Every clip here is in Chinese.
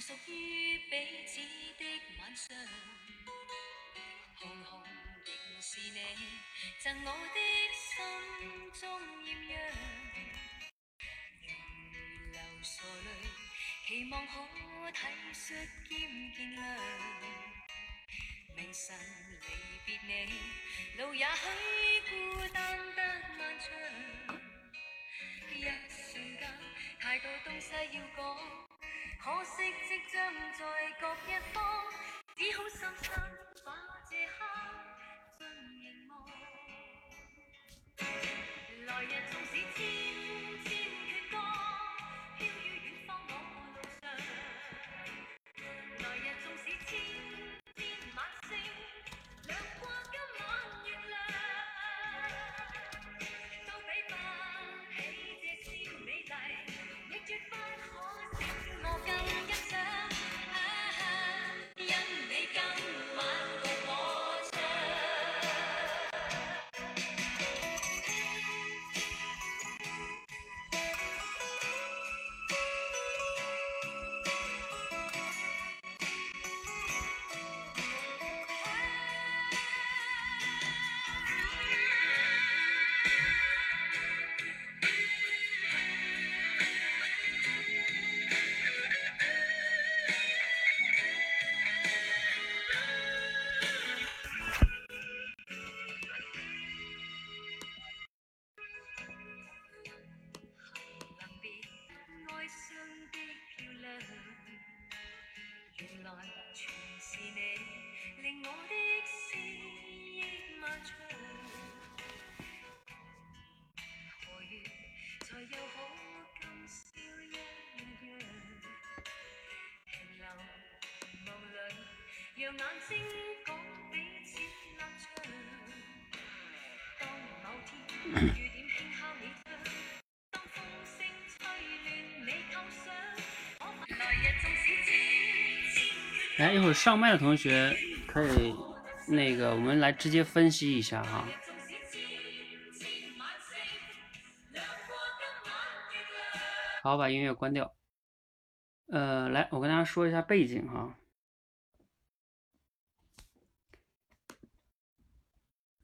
属于彼此的晚上，红红仍是你赠我的心中艳阳。如流傻泪，期望可体恤兼见谅。明晨离别你，路也许孤单得漫长。一瞬间，太多东西要讲，可惜即将在各一方，只好深深把这刻尽凝望。来日纵来全是你令我的思忆漫长。何月才又可今宵一样？停留梦里，让眼睛讲彼此立場。當某天来，一会儿上麦的同学可以那个，我们来直接分析一下哈。好，把音乐关掉。呃，来，我跟大家说一下背景哈。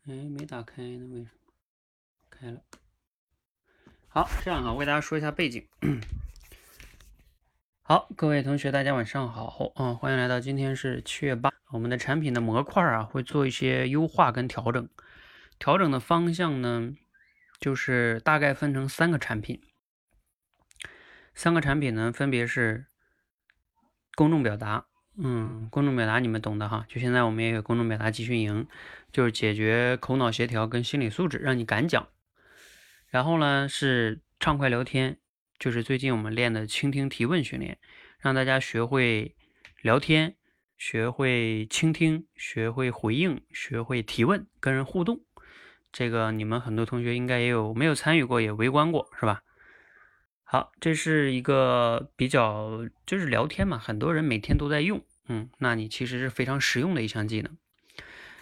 哎，没打开呢，为什么？开了。好，这样哈，我给大家说一下背景。好，各位同学，大家晚上好，嗯，欢迎来到今天是七月八，我们的产品的模块啊会做一些优化跟调整，调整的方向呢就是大概分成三个产品，三个产品呢分别是公众表达，嗯，公众表达你们懂的哈，就现在我们也有公众表达集训营，就是解决口脑协调跟心理素质，让你敢讲。然后呢是畅快聊天，就是最近我们练的倾听提问训练，让大家学会聊天，学会倾听，学会回应，学会提问，跟人互动。这个你们很多同学应该也有没有参与过，也围观过，是吧？好，这是一个比较就是聊天嘛，很多人每天都在用，嗯，那你其实是非常实用的一项技能。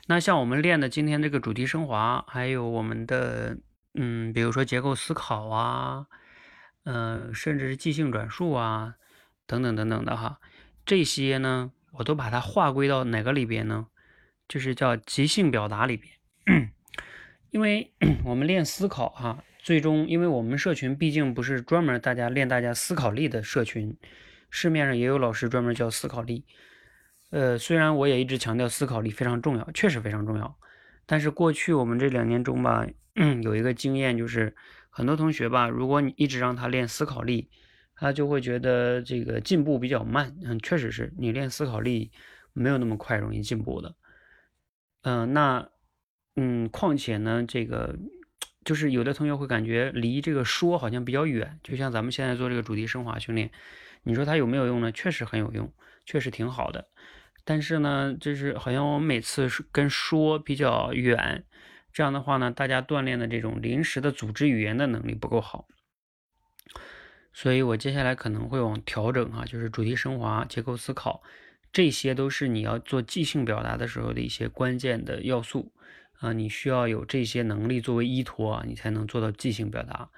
那像我们练的今天这个主题升华，还有我们的嗯，比如说结构思考啊，呃，甚至是即兴转述啊，等等等等的哈，这些呢，我都把它划归到哪个里边呢？就是叫即兴表达里边。因为 我们练思考哈、最终因为我们社群毕竟不是专门大家练大家思考力的社群，市面上也有老师专门教思考力。呃，虽然我也一直强调思考力非常重要，确实非常重要，但是过去我们这两年中吧，有一个经验就是，很多同学吧，如果你一直让他练思考力，他就会觉得这个进步比较慢。嗯，确实是你练思考力没有那么快容易进步的。嗯、那嗯，况且呢，这个就是有的同学会感觉离这个说好像比较远，就像咱们现在做这个主题升华训练，你说它有没有用呢？确实很有用，确实挺好的。但是呢，就是好像我每次跟说比较远，这样的话呢，大家锻炼的这种临时的组织语言的能力不够好。所以我接下来可能会往调整哈、就是主题升华、结构思考，这些都是你要做即兴表达的时候的一些关键的要素啊、你需要有这些能力作为依托啊，你才能做到即兴表达。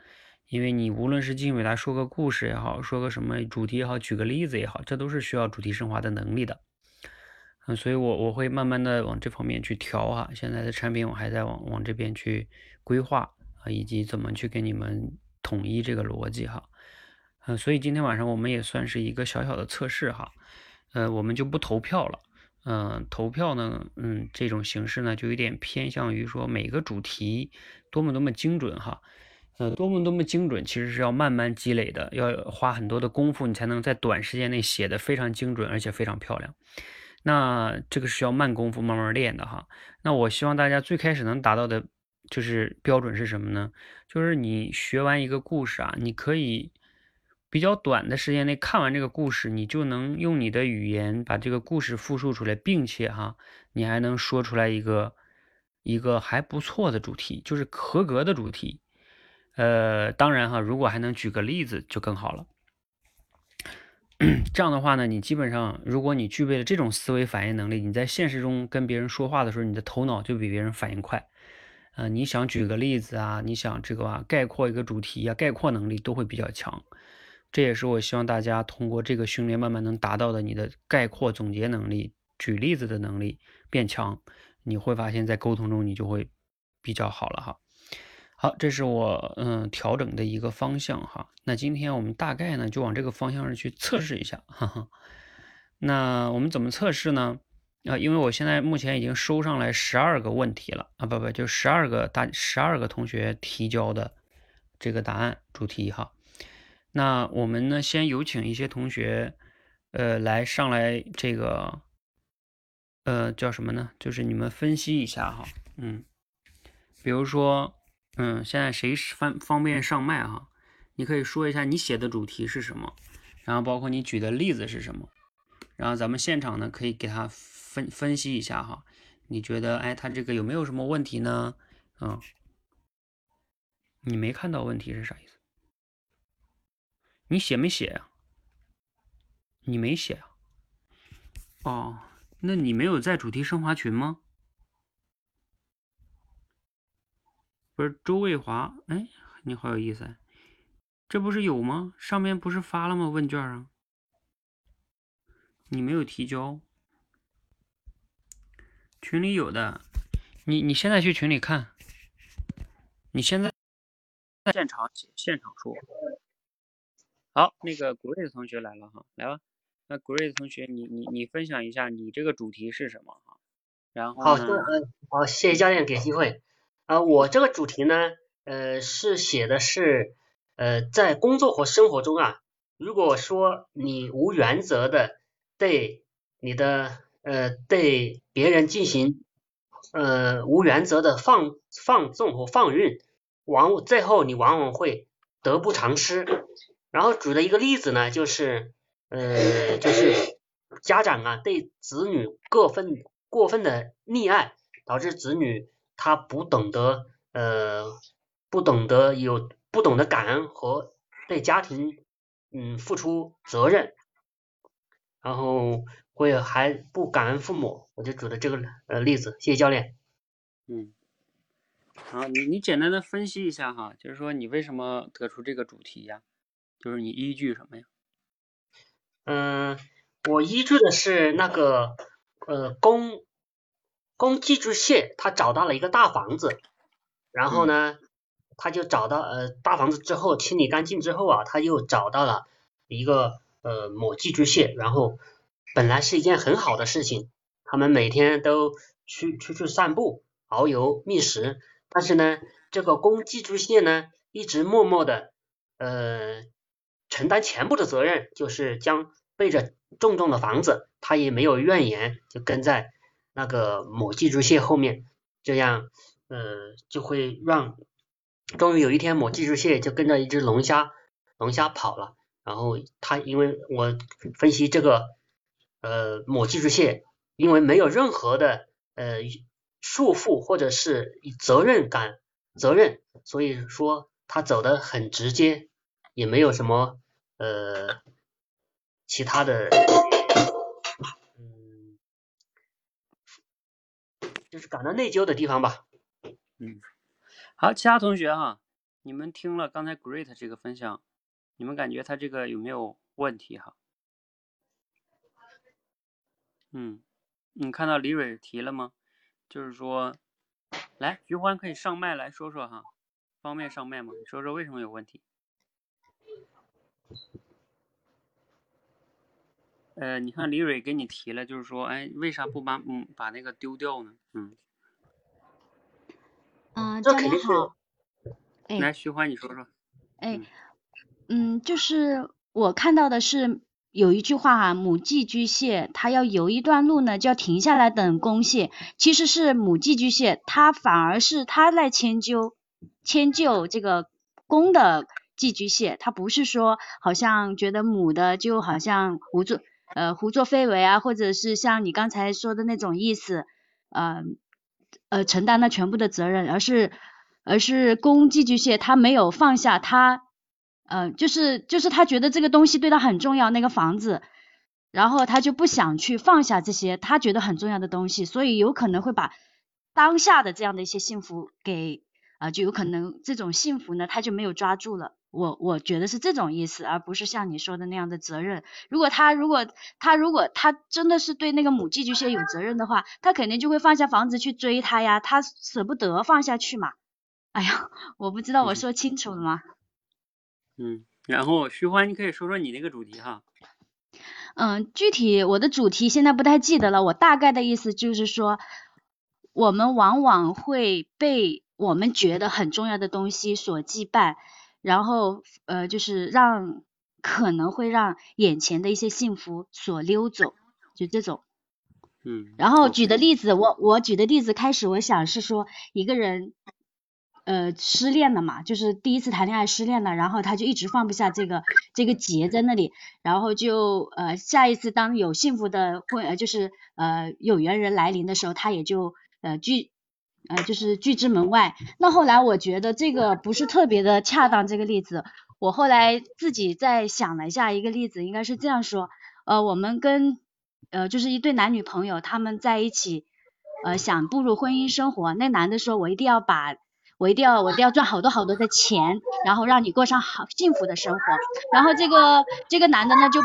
因为你无论是进给他说个故事也好，说个什么主题也好，举个例子也好，这都是需要主题升华的能力的。嗯，所以我我会慢慢的往这方面去调哈。现在的产品我还在往往这边去规划啊，以及怎么去给你们统一这个逻辑哈。嗯，所以今天晚上我们也算是一个小小的测试哈。呃，我们就不投票了。嗯，投票呢，嗯，这种形式呢，就有点偏向于说每个主题多么多么精准哈。呃，多么多么精准，其实是要慢慢积累的，要花很多的功夫，你才能在短时间内写的非常精准，而且非常漂亮。那这个是要慢功夫慢慢练的哈。那我希望大家最开始能达到的，就是标准是什么呢？就是你学完一个故事啊，你可以比较短的时间内看完这个故事，你就能用你的语言把这个故事复述出来，并且哈，你还能说出来一个一个还不错的主题，就是合格的主题。呃，当然哈，如果还能举个例子就更好了。这样的话呢，你基本上，如果你具备了这种思维反应能力，你在现实中跟别人说话的时候，你的头脑就比别人反应快。呃，你想举个例子啊，你想这个啊，概括一个主题啊，概括能力都会比较强。这也是我希望大家通过这个训练慢慢能达到的，你的概括总结能力、举例子的能力变强，你会发现在沟通中你就会比较好了哈。好，这是我嗯调整的一个方向哈。那今天我们大概呢就往这个方向上去测试一下。哈哈。那我们怎么测试呢？啊，因为我现在目前已经收上来十二个问题了啊，不不，就十二个大十二个同学提交的这个答案主题哈。那我们呢先有请一些同学呃来上来这个呃叫什么呢？就是你们分析一下哈，嗯，比如说。嗯，现在谁方方便上麦哈？你可以说一下你写的主题是什么，然后包括你举的例子是什么，然后咱们现场呢可以给他分分析一下哈。你觉得哎，他这个有没有什么问题呢？嗯，你没看到问题是啥意思？你写没写呀？你没写啊？哦，那你没有在主题升华群吗？不是周卫华，哎，你好有意思，这不是有吗？上面不是发了吗？问卷啊，你没有提交，群里有的，你你现在去群里看，你现在现场写，现场说。好，那个 Grace 同学来了哈，来吧，那 Grace 同学，你你你分享一下你这个主题是什么哈？然后好，嗯，好，谢谢教练给机会。啊，我这个主题呢，呃，是写的是，呃，在工作和生活中啊，如果说你无原则的对你的呃对别人进行呃无原则的放放纵和放任，往最后你往往会得不偿失。然后举的一个例子呢，就是呃就是家长啊对子女过分过分的溺爱，导致子女。他不懂得，呃，不懂得有不懂得感恩和对家庭，嗯，付出责任，然后会还不感恩父母，我就举的这个呃例子，谢谢教练。嗯，好，你你简单的分析一下哈，就是说你为什么得出这个主题呀？就是你依据什么呀？嗯，我依据的是那个呃公。公寄居蟹他找到了一个大房子，然后呢，他就找到呃大房子之后清理干净之后啊，他又找到了一个呃母寄居蟹，然后本来是一件很好的事情，他们每天都去出去散步、遨游觅食，但是呢，这个公寄居蟹呢一直默默的呃承担全部的责任，就是将背着重重的房子，他也没有怨言，就跟在。那个母寄居蟹后面，这样呃就会让，终于有一天母寄居蟹就跟着一只龙虾，龙虾跑了，然后它因为我分析这个呃母寄居蟹，因为没有任何的呃束缚或者是责任感责任，所以说它走的很直接，也没有什么呃其他的。就是感到内疚的地方吧。嗯，好，其他同学哈，你们听了刚才 Great 这个分享，你们感觉他这个有没有问题哈？嗯，你看到李蕊提了吗？就是说，来，徐欢可以上麦来说说哈，方便上麦吗？说说为什么有问题？呃，你看李蕊给你提了，就是说，哎，为啥不把嗯把那个丢掉呢？嗯，嗯，这教练肯定是好。哎来，徐欢你说说。哎嗯，嗯，就是我看到的是有一句话哈、母寄居蟹它要游一段路呢，就要停下来等公蟹。其实是母寄居蟹，它反而是它在迁就迁就这个公的寄居蟹，它不是说好像觉得母的就好像胡作呃胡作非为啊，或者是像你刚才说的那种意思，呃呃承担了全部的责任，而是而是公寄居蟹它没有放下它，呃就是就是他觉得这个东西对他很重要，那个房子。然后他就不想去放下这些他觉得很重要的东西，所以有可能会把当下的这样的一些幸福给啊、就有可能这种幸福呢，他就没有抓住了。我我觉得是这种意思，而不是像你说的那样的责任。如果他如果他如果他真的是对那个母寄居蟹有责任的话，他肯定就会放下房子去追他呀，他舍不得放下去嘛。哎呀，我不知道我说清楚了吗？嗯，然后徐欢，你可以说说你那个主题哈。嗯，具体我的主题现在不太记得了，我大概的意思就是说，我们往往会被我们觉得很重要的东西所羁绊，然后呃，就是让可能会让眼前的一些幸福所溜走，就这种。嗯，然后举的例子，我我举的例子开始，我想是说一个人，呃，失恋了嘛，就是第一次谈恋爱失恋了，然后他就一直放不下这个这个结在那里，然后就呃下一次当有幸福的婚，呃就是呃有缘人来临的时候，他也就呃拒呃就是拒之门外。那后来我觉得这个不是特别的恰当，这个例子，我后来自己再想了一下，一个例子应该是这样说，呃，我们跟呃，就是一对男女朋友，他们在一起，呃，想步入婚姻生活。那男的说：“我一定要把，我一定要，我一定要赚好多好多的钱，然后让你过上好幸福的生活。”然后这个这个男的呢，就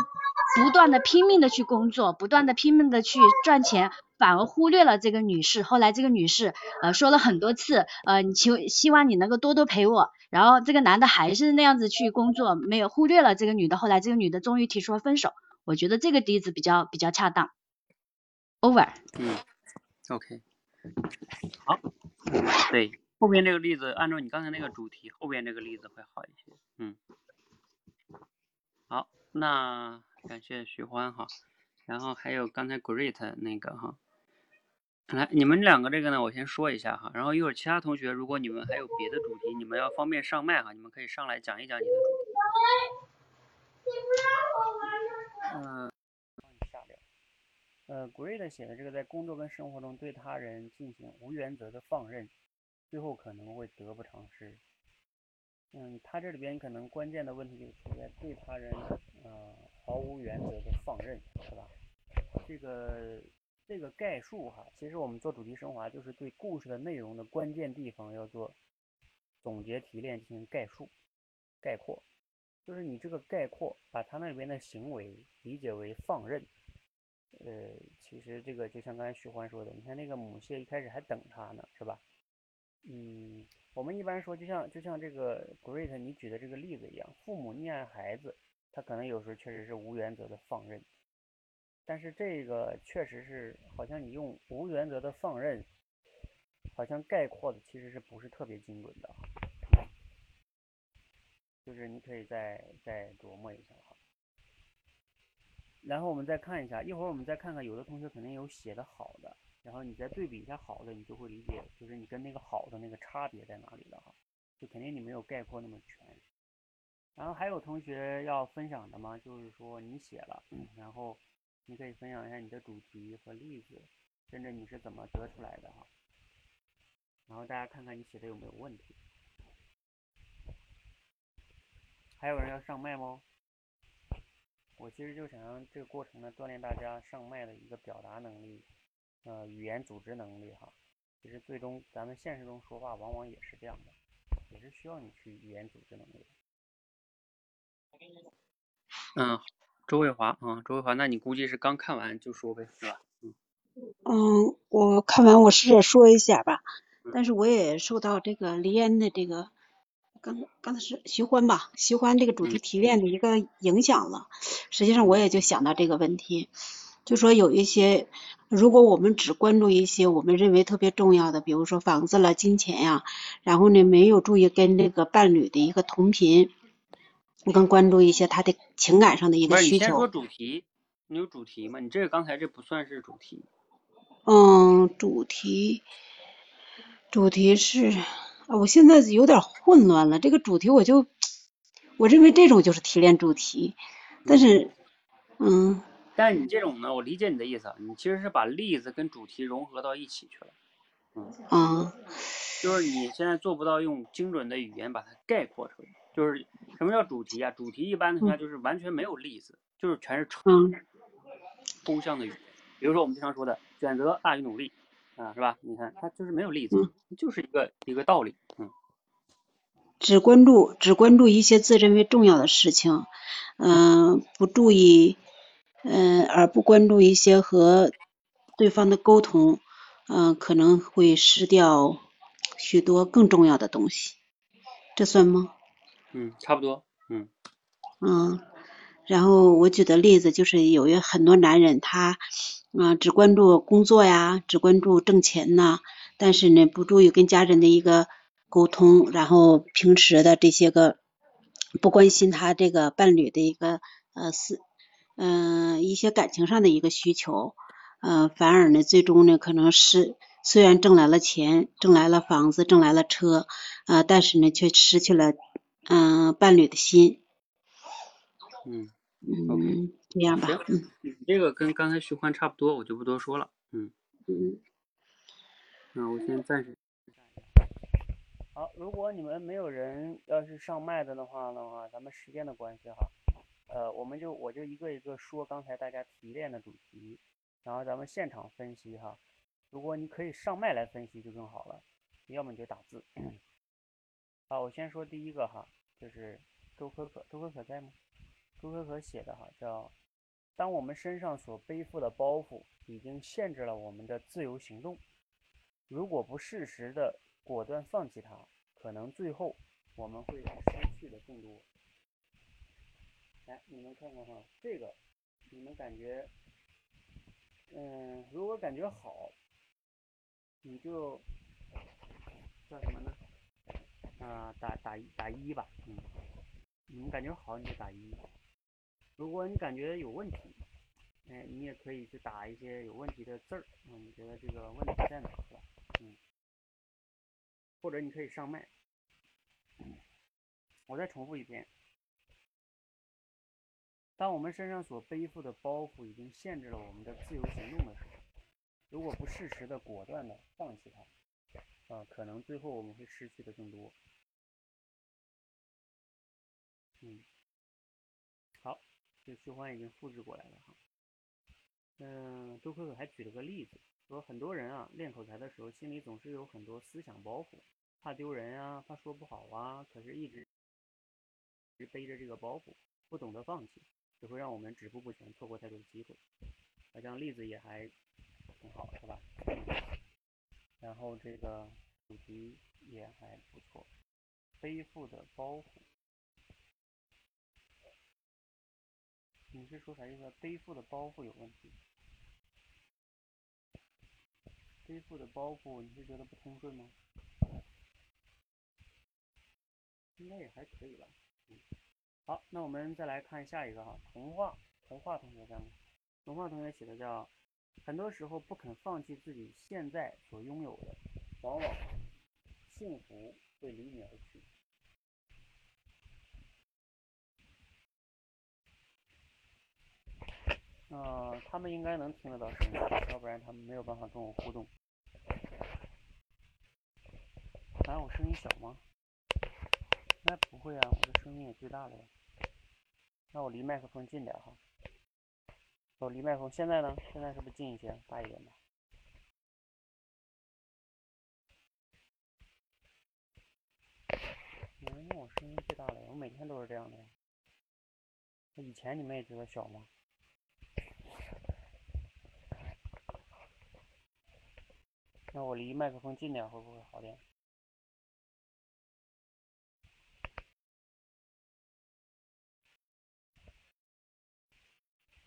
不断的拼命的去工作，不断的拼命的去赚钱，反而忽略了这个女士。后来这个女士呃说了很多次，呃，你求希望你能够多多陪我。然后这个男的还是那样子去工作，没有忽略了这个女的。后来这个女的终于提出了分手。我觉得这个例子比较比较恰当。Over。嗯，OK，好，对，后边这个例子按照你刚才那个主题，后边这个例子会好一些。嗯，好，那感谢徐欢哈，然后还有刚才 Great 那个哈，来，你们两个这个呢，我先说一下哈，然后一会儿其他同学，如果你们还有别的主题，你们要方便上麦哈，你们可以上来讲一讲你的主题。嗯、呃，Great 写的这个在工作跟生活中对他人进行无原则的放任，最后可能会得不偿失。嗯，他这里边可能关键的问题就出在对他人呃毫无原则的放任，是吧？这个这个概述哈，其实我们做主题升华就是对故事的内容的关键地方要做总结提炼进行概述、概括。就是你这个概括，把他那边的行为理解为放任，呃，其实这个就像刚才徐欢说的，你看那个母蟹一开始还等他呢，是吧？嗯，我们一般说，就像就像这个 Great 你举的这个例子一样，父母溺爱孩子，他可能有时候确实是无原则的放任，但是这个确实是好像你用无原则的放任，好像概括的其实是不是特别精准的？就是你可以再再琢磨一下哈。然后我们再看一下，一会儿我们再看看，有的同学肯定有写的好的，然后你再对比一下好的，你就会理解，就是你跟那个好的那个差别在哪里了哈。就肯定你没有概括那么全。然后还有同学要分享的吗？就是说你写了，然后你可以分享一下你的主题和例子，甚至你是怎么得出来的哈。然后大家看看你写的有没有问题。还有人要上麦吗？我其实就想让这个过程呢，锻炼大家上麦的一个表达能力，呃，语言组织能力哈。其实最终咱们现实中说话往往也是这样的。也是需要你去语言组织能力的。嗯，周卫华啊，周卫华，那你估计是刚看完就说呗，是吧？嗯。嗯，我看完我试着说一下吧，但是我也受到这个黎安的这个刚刚才是徐欢吧，徐欢这个主题提炼的一个影响了。实际上我也就想到这个问题，就说有一些，如果我们只关注一些我们认为特别重要的，比如说房子了、金钱呀，然后呢没有注意跟这个伴侣的一个同频，更关注一些他的情感上的一个需求。你先说主题，你有主题吗？你这个刚才这不算是主题。嗯，主题主题是，啊我现在有点混乱了。这个主题我就我认为这种就是提炼主题，但是，嗯但你这种呢，我理解你的意思啊，你其实是把例子跟主题融合到一起去了。嗯就是你现在做不到用精准的语言把它概括出来。就是什么叫主题啊？主题一般的话就是完全没有例子，就是全是抽象的语言。比如说我们经常说的选择大于努力啊，是吧？你看它就是没有例子，就是一个一个道理。嗯，只关注只关注一些自认为重要的事情，嗯、不注意，嗯、而不关注一些和对方的沟通，嗯、可能会失掉许多更重要的东西，这算吗？嗯，差不多。嗯嗯，然后我举的例子就是有一很多男人他，嗯、只关注工作呀，只关注挣钱呐，但是呢不注意跟家人的一个沟通，然后平时的这些个不关心他这个伴侣的一个呃是，嗯、一些感情上的一个需求，呃，反而呢最终呢可能是虽然挣来了钱，挣来了房子，挣来了车，呃，但是呢却失去了嗯、伴侣的心。嗯，嗯，这样吧，行嗯你这个跟刚才徐欢差不多，我就不多说了。嗯。嗯那我先暂时。好，如果你们没有人要是上麦的的话的话，咱们时间的关系哈，呃，我们就我就一个一个说刚才大家提炼的主题，然后咱们现场分析哈。如果你可以上麦来分析就更好了，要么你就打字。好，我先说第一个哈，就是周可可，周可可在吗？周可可写的哈，叫“当我们身上所背负的包袱已经限制了我们的自由行动，如果不适时的果断放弃它，可能最后我们会失去的更多。”来，你们看看哈，这个你们感觉，嗯，如果感觉好，你就叫什么呢？啊、打打打一吧，嗯，你们感觉好你就打一。如果你感觉有问题，哎，你也可以去打一些有问题的字儿，嗯，你觉得这个问题在哪是吧？嗯，或者你可以上麦。我再重复一遍，当我们身上所背负的包袱已经限制了我们的自由行动的时候，如果不适时的果断的放弃它，啊、可能最后我们会失去的更多。嗯，好，这循环已经复制过来了哈。嗯，周可可还举了个例子，说很多人啊练口才的时候，心里总是有很多思想包袱，怕丢人啊，怕说不好啊，可是一直一直背着这个包袱，不懂得放弃，只会让我们止步不前，错过太多的机会。好像例子也还挺好，是吧？然后这个主题也还不错，背负的包袱。你是说啥意思？背负的包袱有问题？背负的包袱，你是觉得不通顺吗？应该也还可以吧。嗯，好，那我们再来看下一个哈，童话，童话同学在吗？童话同学写的叫，很多时候不肯放弃自己现在所拥有的，往往幸福会离你而去。呃，他们应该能听得到声音，要不然他们没有办法跟我互动。啊，我声音小吗？那不会啊，我的声音也最大了呀。那我离麦克风近点哈。我离麦克风，现在呢？现在是不是近一些，大一点吧？因为我声音最大了，我每天都是这样的呀。以前你们也觉得小吗？那我离麦克风近点会不会好点？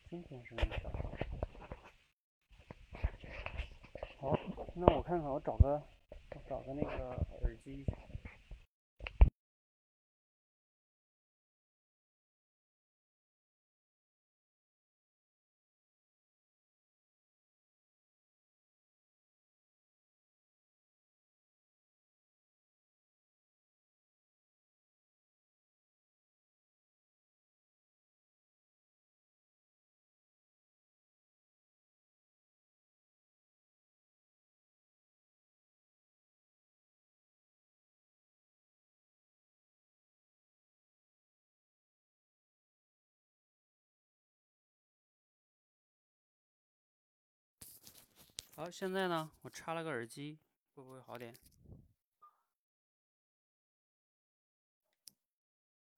今天声音小。好，那我看看，我找个，我找个那个耳机。好，现在呢，我插了个耳机，会不会好点？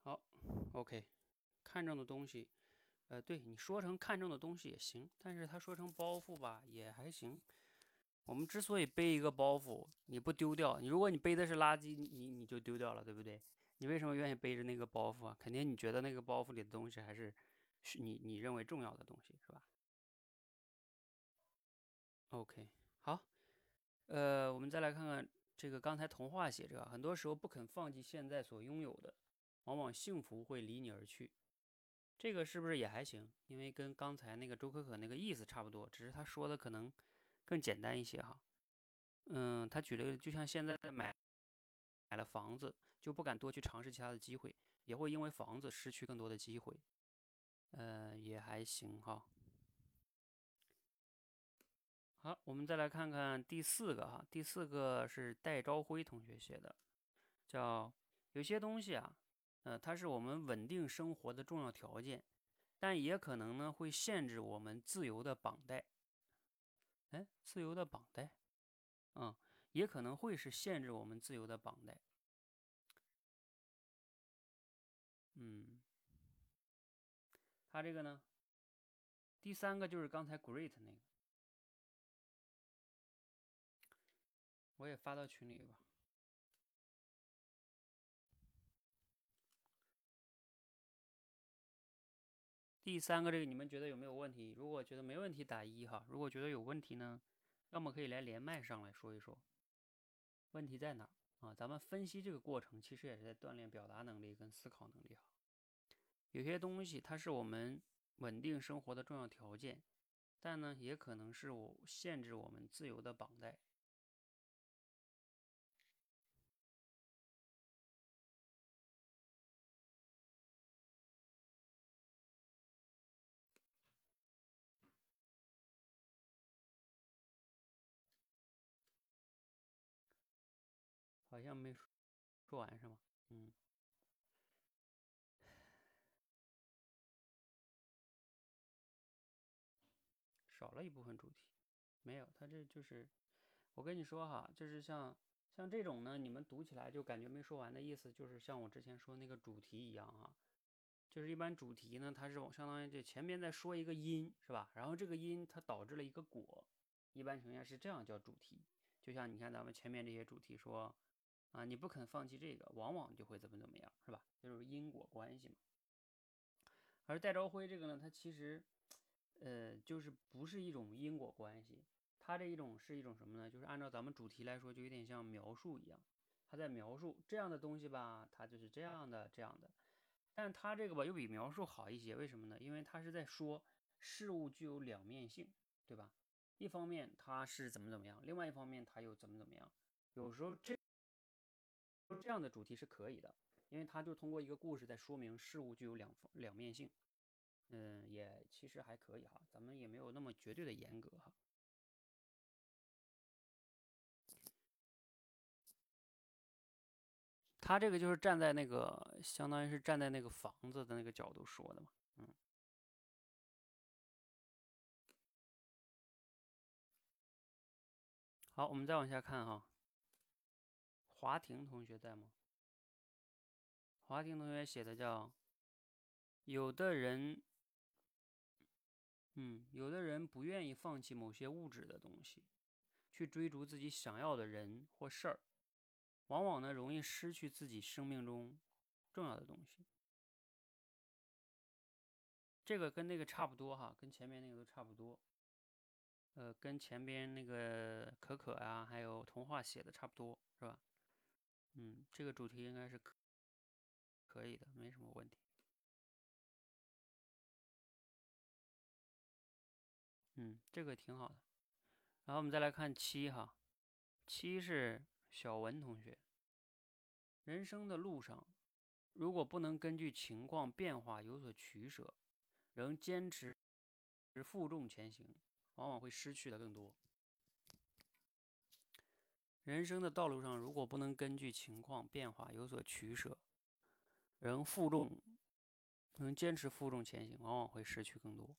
好，OK，看中的东西，呃，对你说成看中的东西也行，但是他说成包袱吧，也还行。我们之所以背一个包袱，你不丢掉，你如果你背的是垃圾，你你就丢掉了，对不对？你为什么愿意背着那个包袱啊？肯定你觉得那个包袱里的东西还是是你你认为重要的东西，是吧？OK，好，呃，我们再来看看这个刚才童话写着，很多时候不肯放弃现在所拥有的，往往幸福会离你而去。这个是不是也还行？因为跟刚才那个周可可那个意思差不多，只是他说的可能更简单一些哈。嗯，他举了个，就像现在买买了房子，就不敢多去尝试其他的机会，也会因为房子失去更多的机会。呃，也还行哈。好，我们再来看看第四个哈，第四个是戴朝辉同学写的，叫有些东西啊，呃，它是我们稳定生活的重要条件，但也可能呢会限制我们自由的绑带。哎，自由的绑带，嗯，也可能会是限制我们自由的绑带。嗯，他这个呢，第三个就是刚才 great 那个。我也发到群里吧。第三个这个你们觉得有没有问题？如果觉得没问题打一哈，如果觉得有问题呢，要么可以来连麦上来说一说，问题在哪啊？咱们分析这个过程，其实也是在锻炼表达能力跟思考能力哈。有些东西它是我们稳定生活的重要条件，但呢，也可能是我限制我们自由的绑带。好像没说完是吗？嗯，少了一部分主题，没有，他这就是，我跟你说哈，就是像像这种呢，你们读起来就感觉没说完的意思，就是像我之前说那个主题一样哈，就是一般主题呢，它是相当于这前面在说一个因是吧？然后这个因它导致了一个果，一般情况下是这样叫主题，就像你看咱们前面这些主题说。啊，你不肯放弃这个，往往就会怎么怎么样，是吧？就是因果关系嘛。而戴朝晖这个呢，它其实，呃，就是不是一种因果关系，它这一种是一种什么呢？就是按照咱们主题来说，就有点像描述一样，他在描述这样的东西吧，它就是这样的这样的。但它这个吧，又比描述好一些，为什么呢？因为它是在说事物具有两面性，对吧？一方面它是怎么怎么样，另外一方面它又怎么怎么样。有时候这。这样的主题是可以的，因为它就通过一个故事在说明事物具有两两面性，嗯，也其实还可以哈，咱们也没有那么绝对的严格哈。他这个就是站在那个，相当于是站在那个房子的那个角度说的嘛，嗯。好，我们再往下看哈。华婷同学在吗？华婷同学写的叫“有的人，嗯，有的人不愿意放弃某些物质的东西，去追逐自己想要的人或事儿，往往呢容易失去自己生命中重要的东西。”这个跟那个差不多哈，跟前面那个都差不多。呃，跟前边那个可可啊，还有童话写的差不多，是吧？嗯，这个主题应该是可可以的，没什么问题。嗯，这个挺好的。然后我们再来看七哈，七是小文同学。人生的路上，如果不能根据情况变化有所取舍。仍坚持负重前行，往往会失去的更多。人生的道路上，如果不能根据情况变化有所取舍，仍负重，能坚持负重前行，往往会失去更多。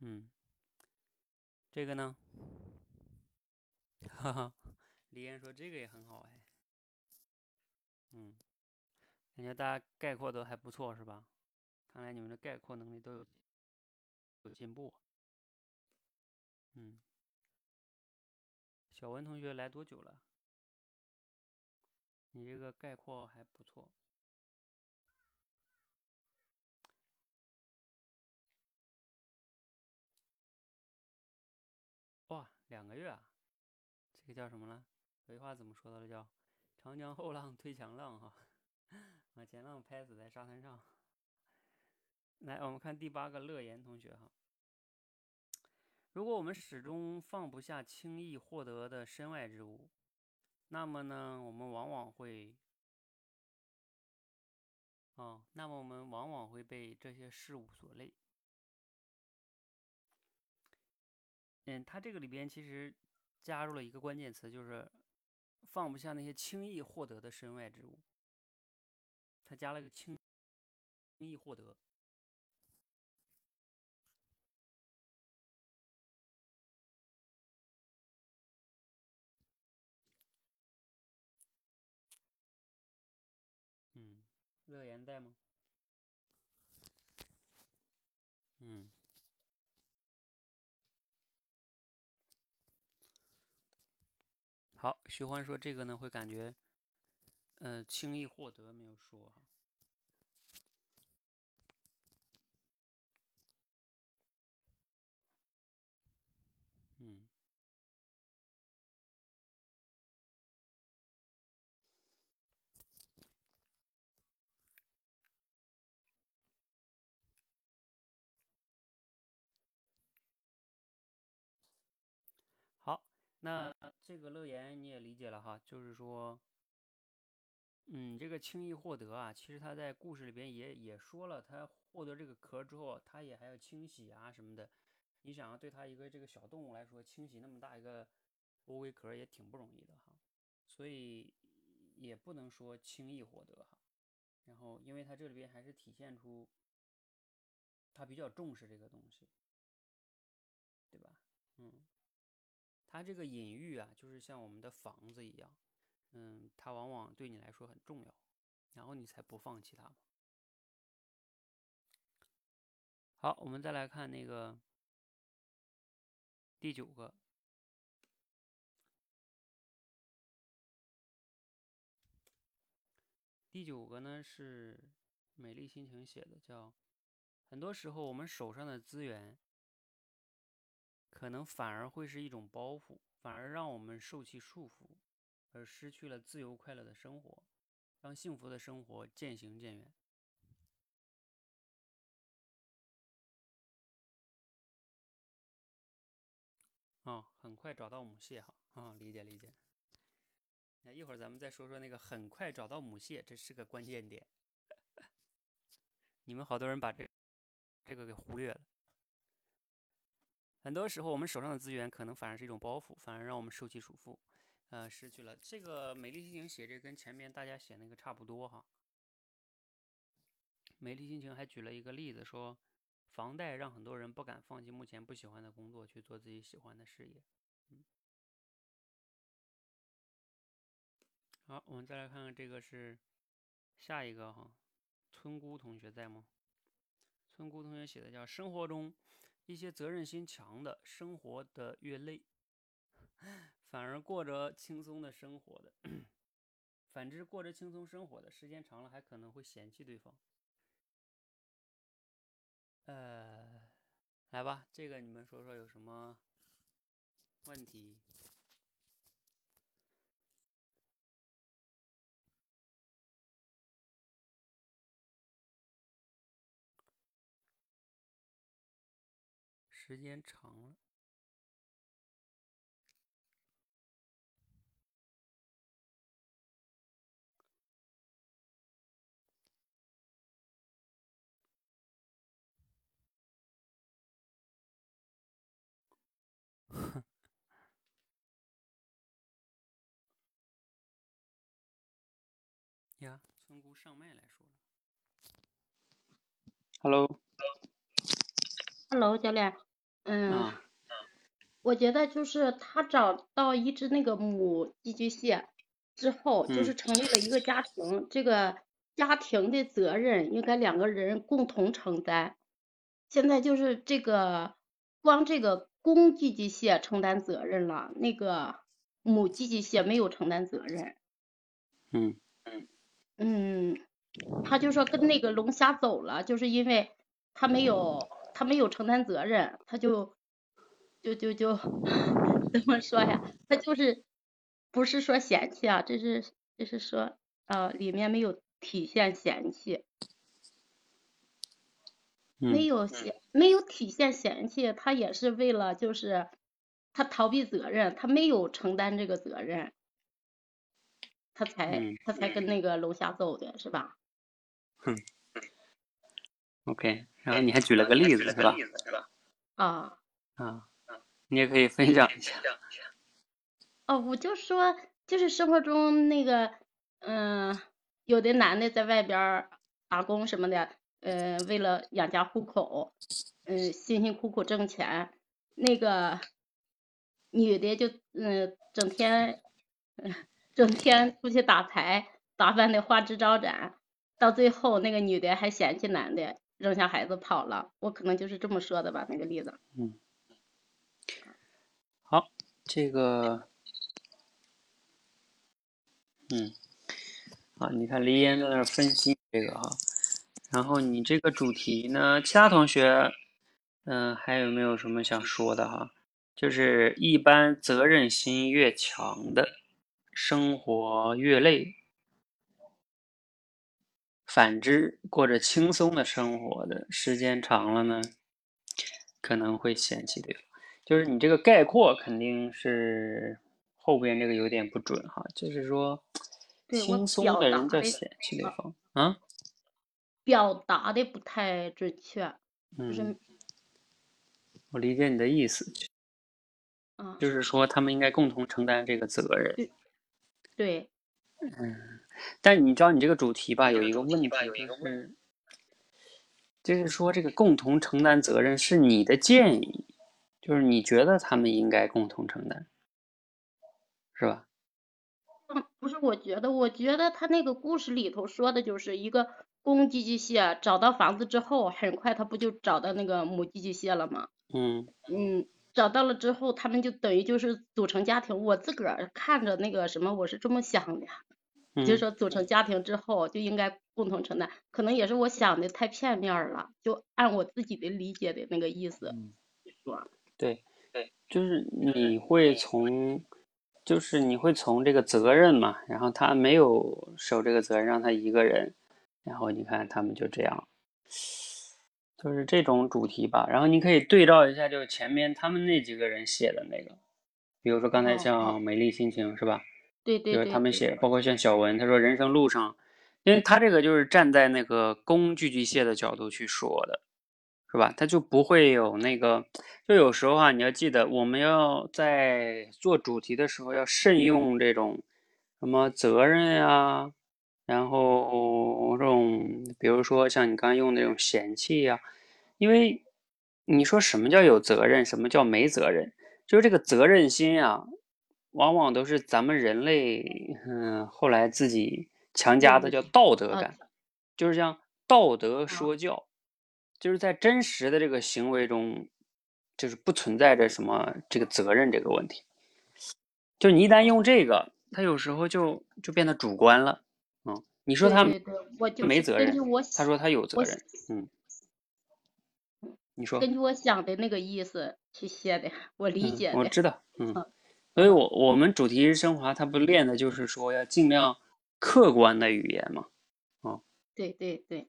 嗯，这个呢？哈哈，李岩说这个也很好哎。嗯。感觉大家概括都还不错，是吧？看来你们的概括能力都有有进步。嗯，小文同学来多久了？你这个概括还不错。哇，两个月啊！这个叫什么了？有句话怎么说的了？叫“长江后浪推前浪”哈。把前浪拍死在沙滩上。来，我们看第八个乐言同学哈。如果我们始终放不下轻易获得的身外之物，那么呢，我们往往会，哦，那么我们往往会被这些事物所累。嗯，他这个里边其实加入了一个关键词，就是放不下那些轻易获得的身外之物。他加了个轻易获得，乐言在吗？嗯，好，徐欢说这个呢会感觉。呃，轻易获得没有说哈。嗯，好，那这个乐言你也理解了哈，就是说。嗯，这个轻易获得啊，其实他在故事里边也也说了，他获得这个壳之后，他也还要清洗啊什么的。你想要对他一个这个小动物来说，清洗那么大一个乌龟壳也挺不容易的哈，所以也不能说轻易获得哈。然后，因为他这里边还是体现出他比较重视这个东西，对吧？嗯，他这个隐喻啊，就是像我们的房子一样。嗯，它往往对你来说很重要，然后你才不放弃它嘛。好，我们再来看那个第九个，第九个呢是美丽心情写的，叫很多时候我们手上的资源，可能反而会是一种包袱，反而让我们受其束缚。而失去了自由快乐的生活，让幸福的生活渐行渐远。啊，很快找到母蟹哈，啊，理解理解。那一会儿咱们再说说那个很快找到母蟹，这是个关键点。你们好多人把这这个给忽略了。很多时候，我们手上的资源可能反而是一种包袱，反而让我们受其束缚，呃，失去了这个美丽心情写这跟前面大家写那个差不多哈。美丽心情还举了一个例子，说房贷让很多人不敢放弃目前不喜欢的工作，去做自己喜欢的事业。嗯，好，我们再来看看这个是下一个哈，村姑同学在吗？村姑同学写的叫生活中一些责任心强的，生活的越累，反而过着轻松的生活的；反之，过着轻松生活的时间长了，还可能会嫌弃对方。呃，来吧，这个你们说说有什么问题？时间长了，呀，村姑上麦来说了。Hello。Hello，教练，嗯，啊，我觉得就是他找到一只那个母寄居蟹之后，就是嗯成立了一个家庭，这个家庭的责任应该两个人共同承担。现在就是这个光这个公寄居蟹承担责任了，那个母寄居蟹没有承担责任。嗯嗯，他就说跟那个龙虾走了，就是因为他没有他没有承担责任，他就就就就 怎么说呀？他就是不是说嫌弃啊，这是这是说呃里面没有体现嫌弃，没嗯有嫌没有体现嫌弃，他也是为了就是他逃避责任，他没有承担这个责任，他才嗯他才跟那个龙虾走的是吧？，OK。然后你还举了个例子是吧？啊。啊，你也可以分享一下。哦，我就说，就是生活中那个，嗯、有的男的在外边打工什么的，呃，为了养家糊口，嗯、辛辛苦苦挣钱，那个女的就嗯、整天，嗯、整天出去打牌，打扮的花枝招展，到最后那个女的还嫌弃男的，扔下孩子跑了，我可能就是这么说的吧，那个例子。嗯好，这个，嗯，啊，你看黎烟在那分析这个哈，然后你这个主题呢，其他同学，嗯、还有没有什么想说的哈？就是一般责任心越强的，生活越累；反之，过着轻松的生活的时间长了呢，可能会嫌弃对方。就是你这个概括肯定是后边这个有点不准哈，就是说轻松的人叫嫌弃对方。啊，表达的不太准确，就是嗯，我理解你的意思，嗯，就是说他们应该共同承担这个责任。对，但你知道你这个主题吧，有一个问题就是，就是说这个共同承担责任是你的建议，就是你觉得他们应该共同承担，是吧？嗯，不是，我觉得，我觉得他那个故事里头说的就是一个公寄居蟹找到房子之后，很快他不就找到那个母寄居蟹了吗？嗯嗯，找到了之后，他们就等于就是组成家庭。我自个儿看着那个什么，我是这么想的，就是嗯说组成家庭之后就应该共同承担，可能也是我想的太片面儿了，就按我自己的理解的那个意思说。对对，就是你会从，就是你会从这个责任嘛，然后他没有守这个责任，让他一个人，然后你看他们就这样，就是这种主题吧。然后你可以对照一下，就是前面他们那几个人写的那个，比如说刚才哦像哦美丽心情是吧？就是对对对对他们写，包括像小文，他说人生路上，因为他这个就是站在那个公寄居蟹的角度去说的，是吧？他就不会有那个，就有时候啊，你要记得，我们要在做主题的时候要慎用这种什么责任呀、然后这种，比如说像你刚才用那种嫌弃呀、因为你说什么叫有责任，什么叫没责任，就是这个责任心啊，往往都是咱们人类，嗯，后来自己强加的叫道德啊感，就是像道德说教，就是在真实的这个行为中，就是不存在着什么这个责任这个问题。就你一旦用这个，他有时候就就变得主观了。嗯，你说他没责任他说他有责任。嗯，你说。根据我想的那个意思去写的，我理解的。嗯，我知道，嗯嗯，所以我我们主题升华，它不练的就是说要尽量客观的语言嘛。啊对对对，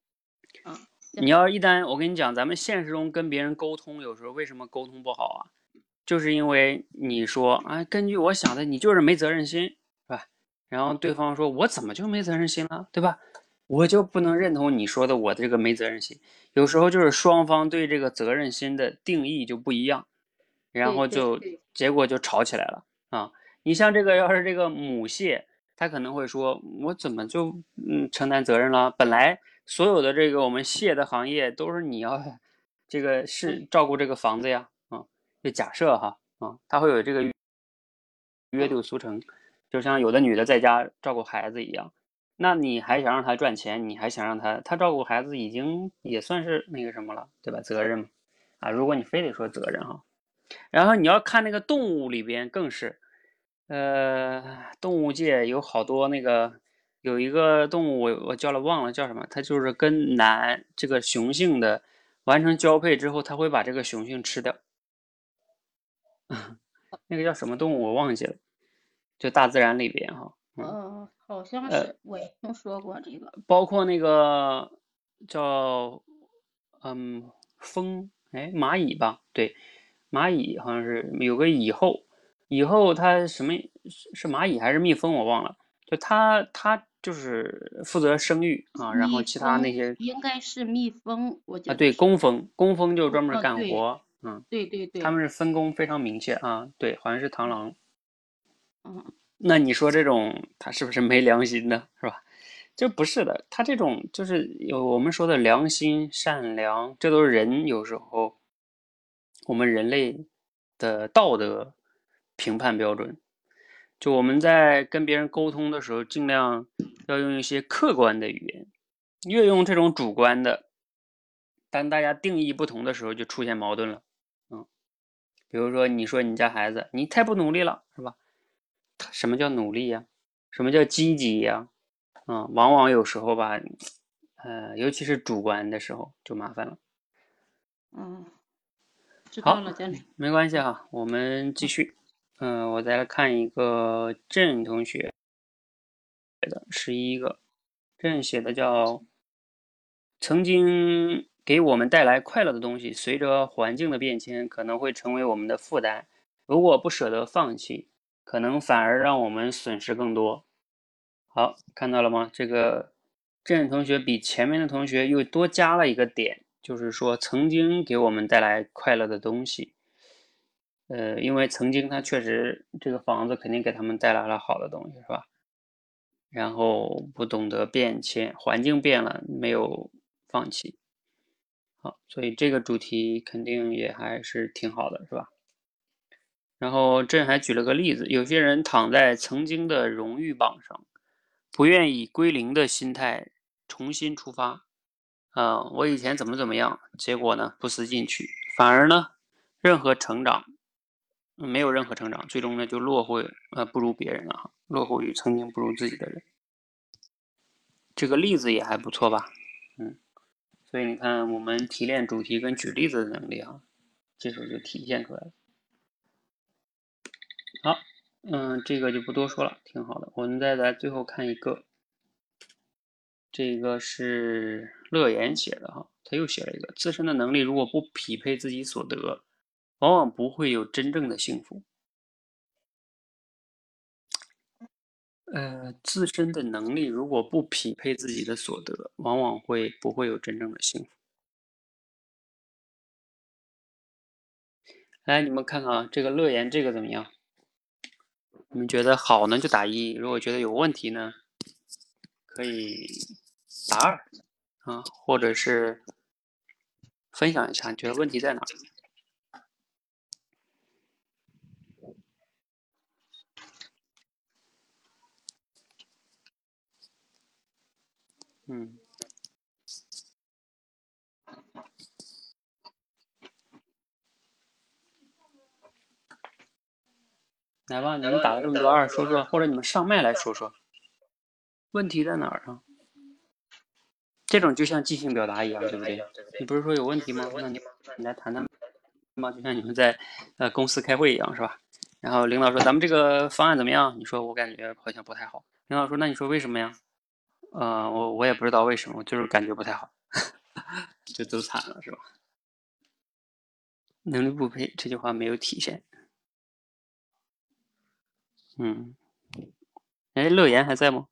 啊，你要一旦我跟你讲，咱们现实中跟别人沟通，有时候为什么沟通不好啊？就是因为你说啊，根据我想的，你就是没责任心，是吧？然后对方说，我怎么就没责任心了，对吧？我就不能认同你说的我这个没责任心。有时候就是双方对这个责任心的定义就不一样，然后就结果就吵起来了啊！你像这个要是这个母蟹，他可能会说，我怎么就嗯承担责任了？本来所有的这个我们蟹的行业都是你要这个是照顾这个房子呀，啊，就假设哈，啊，他会有这个约定俗成，就像有的女的在家照顾孩子一样，那你还想让她赚钱，你还想让她她照顾孩子，已经也算是那个什么了，对吧？责任嘛，啊，如果你非得说责任哈，然后你要看那个动物里边更是，呃，动物界有好多那个有一个动物我我叫了忘了叫什么，它就是跟男这个雄性的完成交配之后，它会把这个雄性吃掉。那个叫什么动物我忘记了，就大自然里边哈，嗯，呃，好像呃是我也听说过这个。包括那个叫嗯蜂哎蚂蚁吧，对，蚂蚁好像是有个蚁后，蚁后它什么是是蚂蚁还是蜜蜂我忘了，就它它就是负责生育啊，然后其他那些应该是蜜蜂，我觉啊对工蜂，工蜂就专门干活，嗯，对对对，他们是分工非常明确啊，对，好像是螳螂。嗯那你说这种它是不是没良心呢？是吧？这不是的，他这种就是有我们说的良心、善良，这都是人有时候我们人类的道德评判标准。就我们在跟别人沟通的时候，尽量要用一些客观的语言，越用这种主观的，当大家定义不同的时候，就出现矛盾了。嗯，比如说你说你家孩子你太不努力了，是吧？他什么叫努力呀？什么叫积极呀？嗯，往往有时候吧，呃，尤其是主观的时候就麻烦了。嗯，知好道了，教练。没关系哈，我们继续。嗯、我再来看一个郑同学写的十一个，郑写的叫曾经给我们带来快乐的东西，随着环境的变迁，可能会成为我们的负担。如果不舍得放弃，可能反而让我们损失更多。好，看到了吗？这个郑同学比前面的同学又多加了一个点，就是说曾经给我们带来快乐的东西。呃，因为曾经他确实这个房子肯定给他们带来了好的东西，是吧？然后不懂得变迁，环境变了，没有放弃。好，所以这个主题肯定也还是挺好的，是吧？然后朕还举了个例子，有些人躺在曾经的荣誉榜上，不愿以归零的心态重新出发。啊、我以前怎么怎么样，结果呢不思进取，反而呢任何成长，没有任何成长，最终呢就落后呃不如别人了哈，落后于曾经不如自己的人。这个例子也还不错吧？嗯，所以你看我们提炼主题跟举例子的能力啊，这时候就体现出来了。好，嗯，这个就不多说了，挺好的。我们再来最后看一个，这个是乐言写的哈，他又写了一个：自身的能力如果不匹配自己所得，往往不会有真正的幸福。呃，自身的能力如果不匹配自己的所得，往往会不会有真正的幸福？来，你们看看啊，这个乐言这个怎么样？你们觉得好呢就打一，如果觉得有问题呢，可以打二啊或者是分享一下你觉得问题在哪儿？嗯。来吧你们打了这么多二说说或者你们上麦来说说。问题在哪儿啊？这种就像即兴表达一样，对不对？你不是说有问题吗？那你你来谈谈嘛，就像你们在呃公司开会一样，是吧？然后领导说咱们这个方案怎么样？你说我感觉好像不太好。领导说那你说为什么呀？呃，我我也不知道为什么，就是感觉不太好，就都惨了，是吧？能力不配这句话没有体现。嗯，哎，乐言还在吗？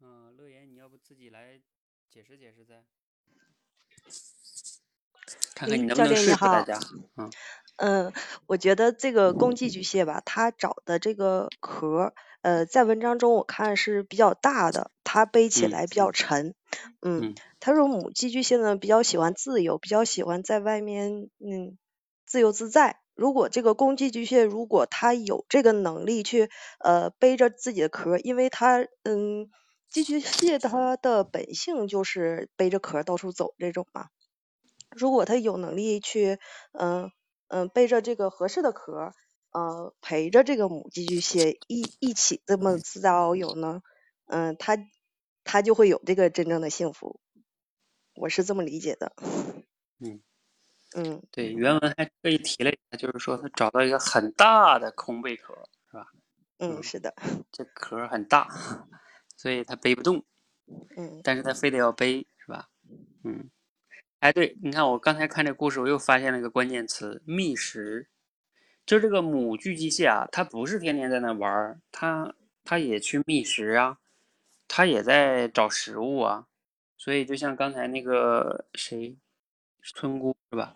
嗯，乐言，你要不自己来解释解释再，看看你能不能说服大家。嗯。嗯，我觉得这个公寄居蟹吧，它找的这个壳，呃，在文章中我看是比较大的，它背起来比较沉。嗯，他说母寄居蟹呢比较喜欢自由，比较喜欢在外面嗯自由自在。如果这个公寄居蟹如果它有这个能力去呃背着自己的壳，因为它嗯寄居蟹它的本性就是背着壳到处走这种嘛。如果它有能力去嗯。嗯，背着这个合适的壳，呃，陪着这个母寄居蟹一一起这么自在遨游呢，嗯，它它就会有这个真正的幸福，我是这么理解的。嗯 嗯，对，原文还特意提了一下，就是说他找到一个很大的空贝壳，是吧？嗯，是的。这壳很大，所以它背不动。嗯。但是它非得要背，是吧？嗯。哎，对，你看我刚才看这故事，我又发现了一个关键词——觅食。就这个母巨鸡蟹啊，它不是天天在那玩儿，它它也去觅食啊，它也在找食物啊。所以就像刚才那个谁，村姑是吧？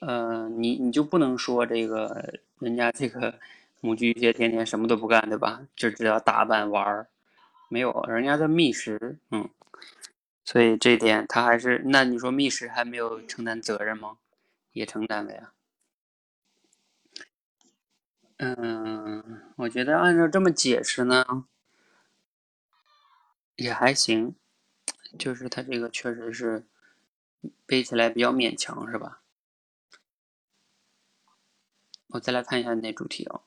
嗯，你你就不能说这个人家这个母巨蟹天天什么都不干，对吧？就知道打扮玩儿，没有，人家在觅食，嗯。所以这点他还是，那你说觅食还没有承担责任吗？也承担了呀。嗯，我觉得按照这么解释呢，也还行。就是他这个确实是背起来比较勉强，是吧？我再来看一下你那主题啊。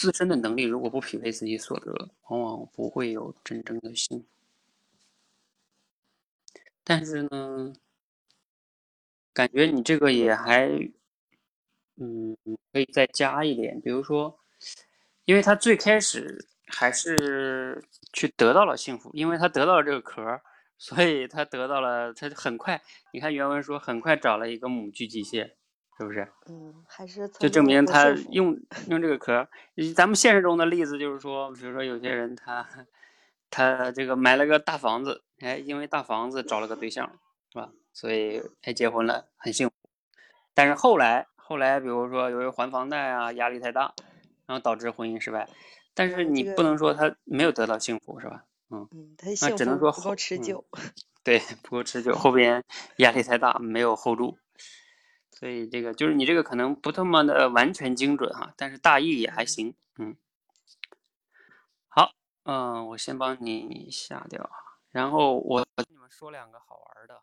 自身的能力如果不匹配自己所得，往往不会有真正的幸福。但是呢，感觉你这个也还，嗯，可以再加一点，比如说，因为他最开始还是去得到了幸福，因为他得到了这个壳，所以他得到了，他很快，你看原文说很快找了一个母巨机械。是不是？嗯，还是就证明他用用这个壳。咱们现实中的例子就是说，比如说有些人他他这个买了个大房子，哎，因为大房子找了个对象，是吧？所以哎结婚了，很幸福。但是后来后来，比如说由于还房贷啊，压力太大，然后导致婚姻失败。但是你不能说他没有得到幸福，是吧？嗯嗯，那只能说不够持久。对，不够持久，后边压力太大，没有 hold 住。所以这个就是你这个可能不那么的完全精准哈，但是大意也还行，嗯。好，嗯，我先帮你下掉，然后我跟你们说两个好玩的。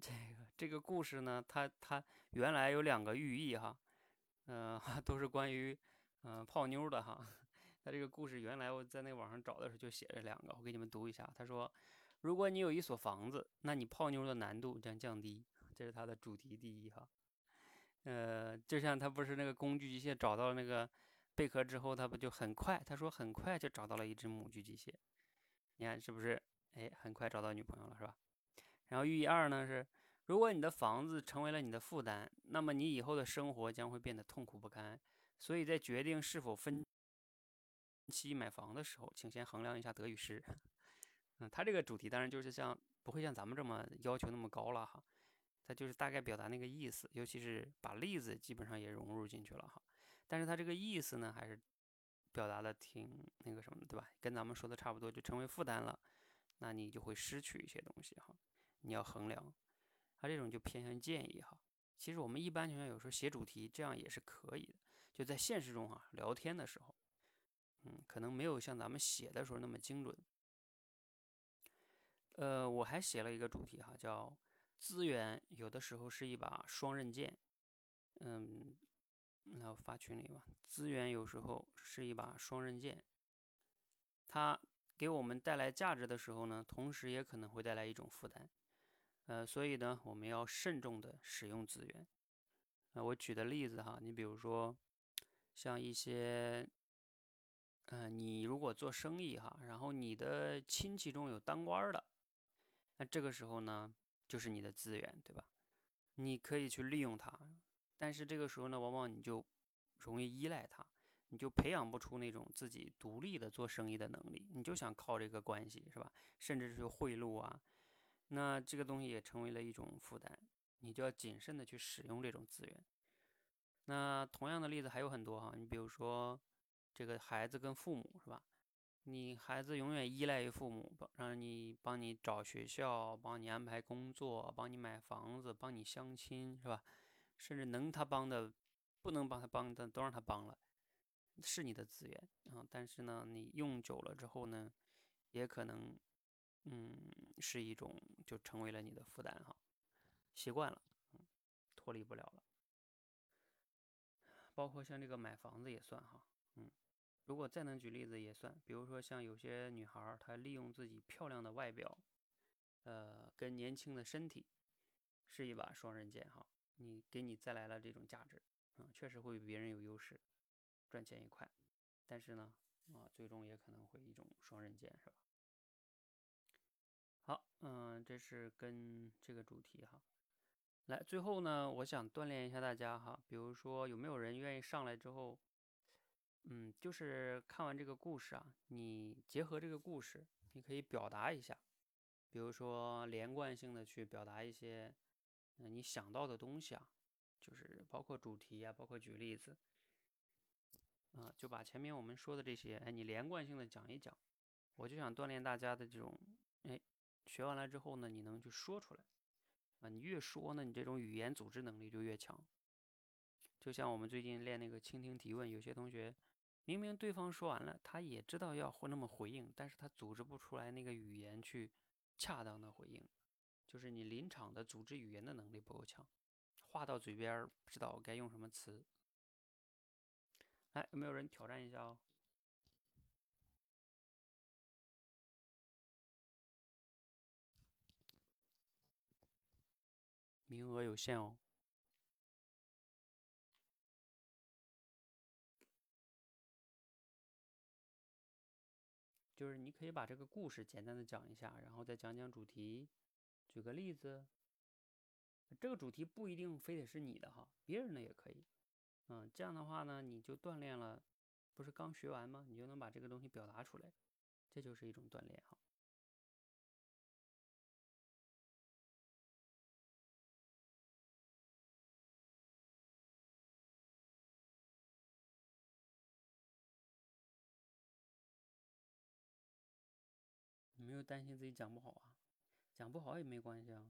这个这个故事呢，它它原来有两个寓意哈，嗯，都是关于嗯泡妞的哈。它这个故事原来我在那网上找的时候就写着两个，我给你们读一下。他说，如果你有一所房子，那你泡妞的难度将降低。这是它的主题第一哈，呃，就像他不是那个公巨蟹找到了那个贝壳之后，他不就很快？他说很快就找到了一只母巨机械，你看是不是？哎，很快找到女朋友了是吧？然后寓意二呢是，如果你的房子成为了你的负担，那么你以后的生活将会变得痛苦不堪。所以在决定是否分期买房的时候，请先衡量一下得与失。嗯，他这个主题当然就是像不会像咱们这么要求那么高了哈。它就是大概表达那个意思，尤其是把例子基本上也融入进去了哈。但是它这个意思呢，还是表达的挺那个什么的，对吧？跟咱们说的差不多，就成为负担了，那你就会失去一些东西哈。你要衡量，它这种就偏向建议哈。其实我们一般情况下有时候写主题这样也是可以的，就在现实中哈，聊天的时候，嗯，可能没有像咱们写的时候那么精准。呃，我还写了一个主题哈，叫资源有的时候是一把双刃剑，嗯，那我发群里吧。资源有时候是一把双刃剑，它给我们带来价值的时候呢，同时也可能会带来一种负担。呃，所以呢，我们要慎重的使用资源。那我举的例子哈，你比如说像一些，呃，你如果做生意哈，然后你的亲戚中有当官的。那这个时候呢，就是你的资源，对吧？你可以去利用它，但是这个时候呢，往往你就容易依赖它，你就培养不出那种自己独立的做生意的能力，你就想靠这个关系，是吧？甚至是贿赂啊，那这个东西也成为了一种负担，你就要谨慎的去使用这种资源。那同样的例子还有很多哈，你比如说这个孩子跟父母，是吧？你孩子永远依赖于父母，帮让你帮你找学校，帮你安排工作，帮你买房子，帮你相亲，是吧？甚至能他帮的，不能帮他帮的，都让他帮了，是你的资源啊。但是呢，你用久了之后呢，也可能，嗯，是一种就成为了你的负担哈。习惯了，脱离不了了。包括像这个买房子也算哈。如果再能举例子也算，比如说像有些女孩，她利用自己漂亮的外表，呃，跟年轻的身体，是一把双刃剑哈。你给你带来了这种价值，嗯，确实会比别人有优势，赚钱也快。但是呢，啊，最终也可能会一种双刃剑，是吧？好，嗯，这是跟这个主题哈。来，最后呢，我想锻炼一下大家哈，比如说有没有人愿意上来之后？嗯，就是看完这个故事啊，你结合这个故事，你可以表达一下，比如说连贯性的去表达一些，嗯，你想到的东西啊，就是包括主题啊，包括举例子，啊，就把前面我们说的这些，哎，你连贯性的讲一讲，我就想锻炼大家的这种，哎，学完了之后呢，你能去说出来，啊，你越说呢，你这种语言组织能力就越强，就像我们最近练那个倾听提问，有些同学。明明对方说完了，他也知道要会那么回应，但是他组织不出来那个语言去恰当的回应，就是你临场的组织语言的能力不够强，话到嘴边不知道该用什么词。来，有没有人挑战一下哦？名额有限哦。就是你可以把这个故事简单的讲一下，然后再讲讲主题，举个例子。这个主题不一定非得是你的哈，别人的也可以。嗯，这样的话呢，你就锻炼了，不是刚学完吗？你就能把这个东西表达出来，这就是一种锻炼哈。没有担心自己讲不好啊，讲不好也没关系啊，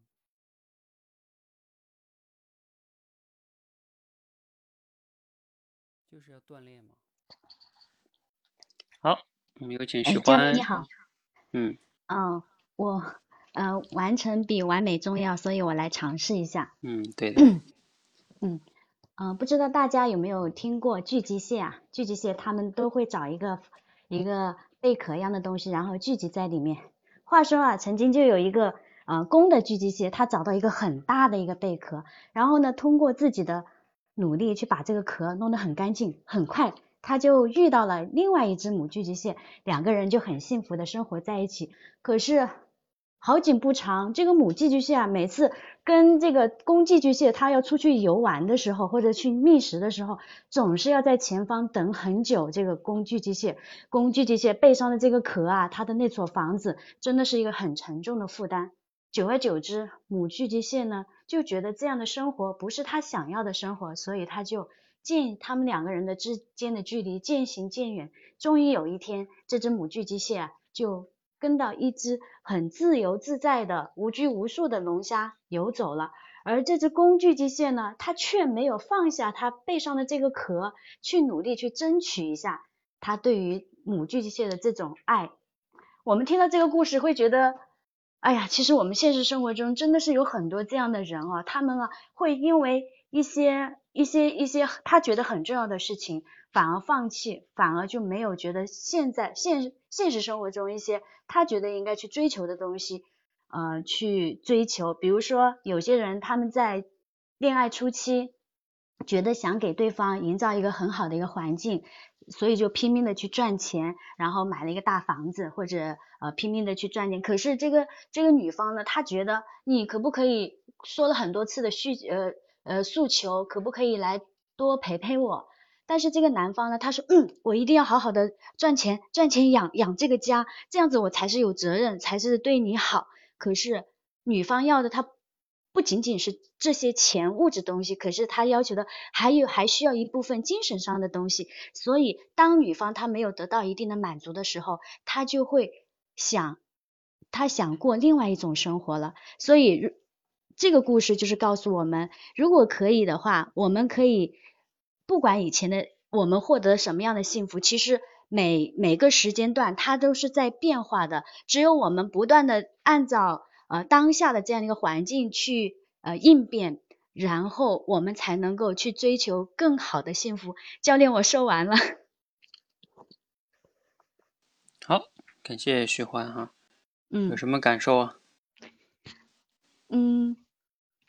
就是要锻炼嘛。好，我们有请徐欢。你好。嗯。哦，我呃，完成比完美重要，所以我来尝试一下。嗯，对的。嗯，嗯，不知道大家有没有听过聚集蟹啊？聚集蟹他们都会找一个一个。贝壳一样的东西，然后聚集在里面。话说啊，曾经就有一个呃公的寄居蟹，它找到一个很大的一个贝壳，然后呢，通过自己的努力去把这个壳弄得很干净，很快它就遇到了另外一只母寄居蟹，两个人就很幸福的生活在一起。可是。好景不长，这个母寄居蟹啊，每次跟这个公寄居蟹，它要出去游玩的时候，或者去觅食的时候，总是要在前方等很久。这个公寄居蟹，公寄居蟹背上的这个壳啊，它的那所房子，真的是一个很沉重的负担。久而久之，母寄居蟹呢，就觉得这样的生活不是它想要的生活，所以它就渐他们两个人的之间的距离渐行渐远。终于有一天，这只母巨机蟹啊，就跟到一只很自由自在的、无拘无束的龙虾游走了。而这只公巨机蟹呢，它却没有放下它背上的这个壳，去努力去争取一下它对于母巨机蟹的这种爱。我们听到这个故事会觉得，哎呀，其实我们现实生活中真的是有很多这样的人啊，他们啊会因为一些一些一些他觉得很重要的事情，反而放弃，反而就没有觉得现在现现实生活中一些他觉得应该去追求的东西。呃，去追求，比如说有些人他们在恋爱初期，觉得想给对方营造一个很好的一个环境，所以就拼命的去赚钱，然后买了一个大房子，或者呃拼命的去赚钱。可是这个这个女方呢，她觉得你可不可以说了很多次的需呃呃诉求，可不可以来多陪陪我？但是这个男方呢，他说，嗯，我一定要好好的赚钱，赚钱养养这个家，这样子我才是有责任，才是对你好。可是女方要的，她不仅仅是这些钱物质东西，可是她要求的还有还需要一部分精神上的东西。所以当女方她没有得到一定的满足的时候，她就会想，她想过另外一种生活了。所以这个故事就是告诉我们，如果可以的话，我们可以不管以前的我们获得什么样的幸福，其实。每每个时间段，它都是在变化的。只有我们不断的按照呃当下的这样一个环境去呃应变，然后我们才能够去追求更好的幸福。教练，我说完了。好，感谢徐欢哈。嗯。有什么感受啊？嗯，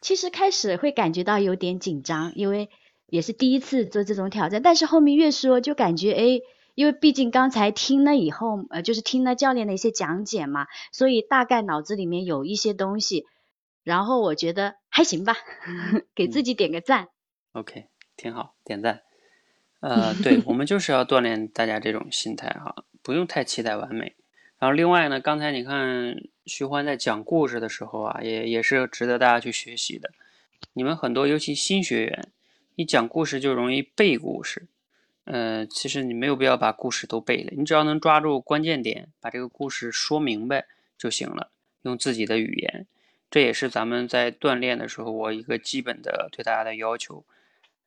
其实开始会感觉到有点紧张，因为也是第一次做这种挑战。但是后面越说就感觉哎。因为毕竟刚才听了以后，呃，就是听了教练的一些讲解嘛，所以大概脑子里面有一些东西，然后我觉得还行吧，给自己点个赞。OK，挺好，点赞。呃，对，我们就是要锻炼大家这种心态哈，不用太期待完美。然后另外呢，刚才你看徐欢在讲故事的时候啊，也也是值得大家去学习的。你们很多，尤其新学员，一讲故事就容易背故事。呃，其实你没有必要把故事都背了，你只要能抓住关键点，把这个故事说明白就行了。用自己的语言，这也是咱们在锻炼的时候我一个基本的对大家的要求。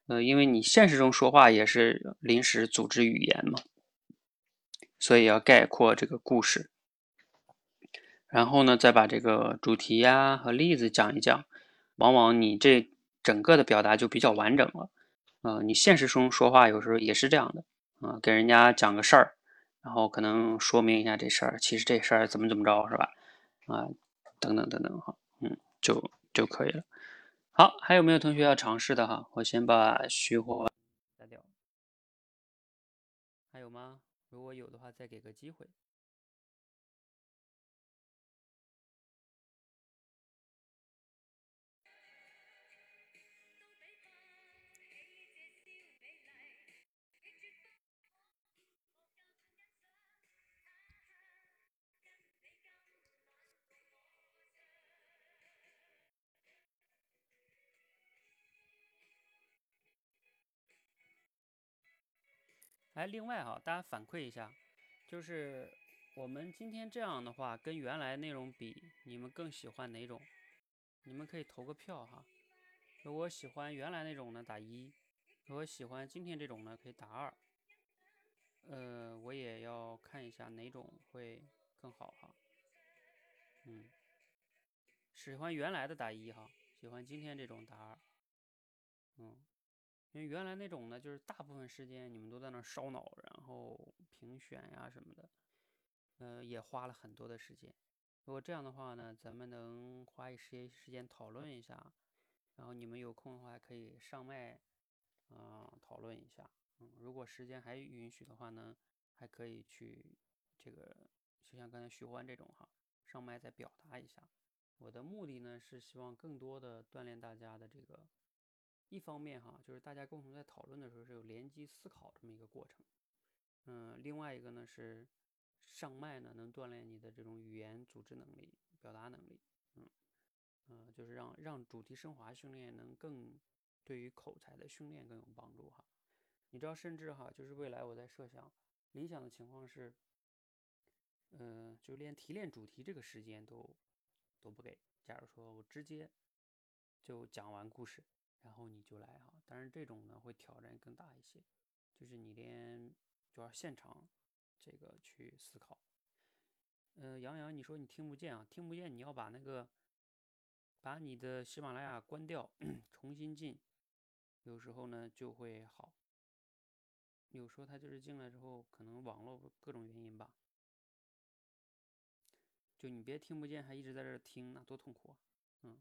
呃，因为你现实中说话也是临时组织语言嘛，所以要概括这个故事，然后呢，再把这个主题呀和例子讲一讲，往往你这整个的表达就比较完整了。呃，你现实中说话有时候也是这样的，啊，给人家讲个事儿，然后可能说明一下这事儿，其实这事儿怎么怎么着，是吧？啊，等等等等哈，嗯，就就可以了。好，还有没有同学要尝试的哈？我先把虚火删掉。还有吗？如果有的话，再给个机会。哎，另外哈，大家反馈一下，就是我们今天这样的话，跟原来内容比，你们更喜欢哪种？你们可以投个票哈。如果喜欢原来那种呢，打一；如果喜欢今天这种呢，可以打二。呃，我也要看一下哪种会更好哈。嗯，喜欢原来的打一哈，喜欢今天这种打二。嗯。原来那种呢，就是大部分时间你们都在那烧脑，然后评选呀什么的，呃，也花了很多的时间。如果这样的话呢，咱们能花一些时间讨论一下，然后你们有空的话可以上麦，啊，讨论一下。嗯，如果时间还允许的话呢，还可以去这个，就像刚才徐欢这种哈，上麦再表达一下。我的目的呢是希望更多的锻炼大家的这个。一方面哈，就是大家共同在讨论的时候是有联机思考这么一个过程，嗯，另外一个呢是上麦呢能锻炼你的这种语言组织能力、表达能力，嗯，嗯，就是让让主题升华训练能更对于口才的训练更有帮助哈。你知道，甚至哈，就是未来我在设想，理想的情况是，嗯，就连提炼主题这个时间都都不给。假如说我直接就讲完故事，然后你就来哈，当然这种呢会挑战更大一些，就是你连就要现场这个去思考。嗯，杨洋，你说你听不见啊？听不见，你要把那个把你的喜马拉雅关掉，重新进，有时候呢就会好。有时候他就是进来之后，可能网络各种原因吧，就你别听不见，还一直在这听，那多痛苦啊！嗯，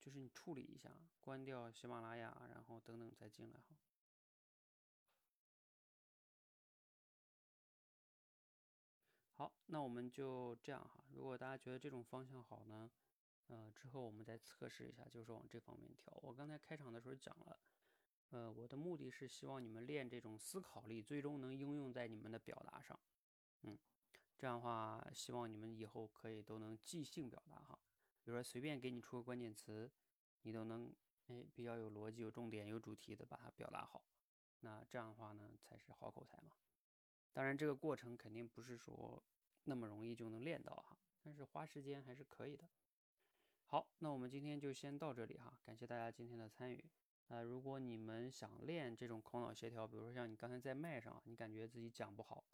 就是你处理一下，关掉喜马拉雅，然后等等再进来哈。好，那我们就这样哈。如果大家觉得这种方向好呢，呃，之后我们再测试一下，就是往这方面调。我刚才开场的时候讲了。呃，我的目的是希望你们练这种思考力，最终能应用在你们的表达上。嗯，这样的话，希望你们以后可以都能即兴表达哈。比如说随便给你出个关键词，你都能哎比较有逻辑、有重点、有主题的把它表达好。那这样的话呢，才是好口才嘛。当然，这个过程肯定不是说那么容易就能练到哈，但是花时间还是可以的。好，那我们今天就先到这里哈，感谢大家今天的参与。呃，如果你们想练这种口脑协调，比如说像你刚才在麦上，你感觉自己讲不好，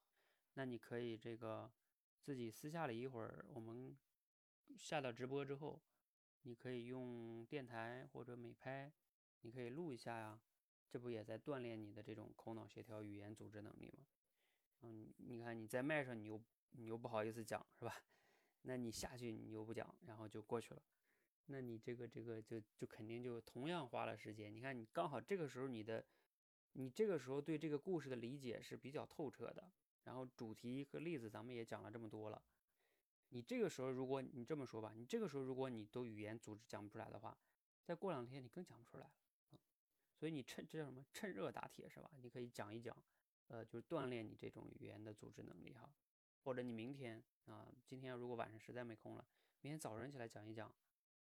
那你可以这个自己私下里一会儿，我们下到直播之后，你可以用电台或者美拍，你可以录一下呀，这不也在锻炼你的这种口脑协调、语言组织能力吗？嗯，你看你在麦上，你又你又不好意思讲，是吧？那你下去你又不讲，然后就过去了。那你这个这个就就肯定就同样花了时间。你看，你刚好这个时候你的，你这个时候对这个故事的理解是比较透彻的。然后主题和例子咱们也讲了这么多了。你这个时候如果你这么说吧，你这个时候如果你都语言组织讲不出来的话，再过两天你更讲不出来了。嗯，所以你趁这叫什么？趁热打铁是吧？你可以讲一讲，呃，就是锻炼你这种语言的组织能力哈。或者你明天啊，今天如果晚上实在没空了，明天早晨起来讲一讲。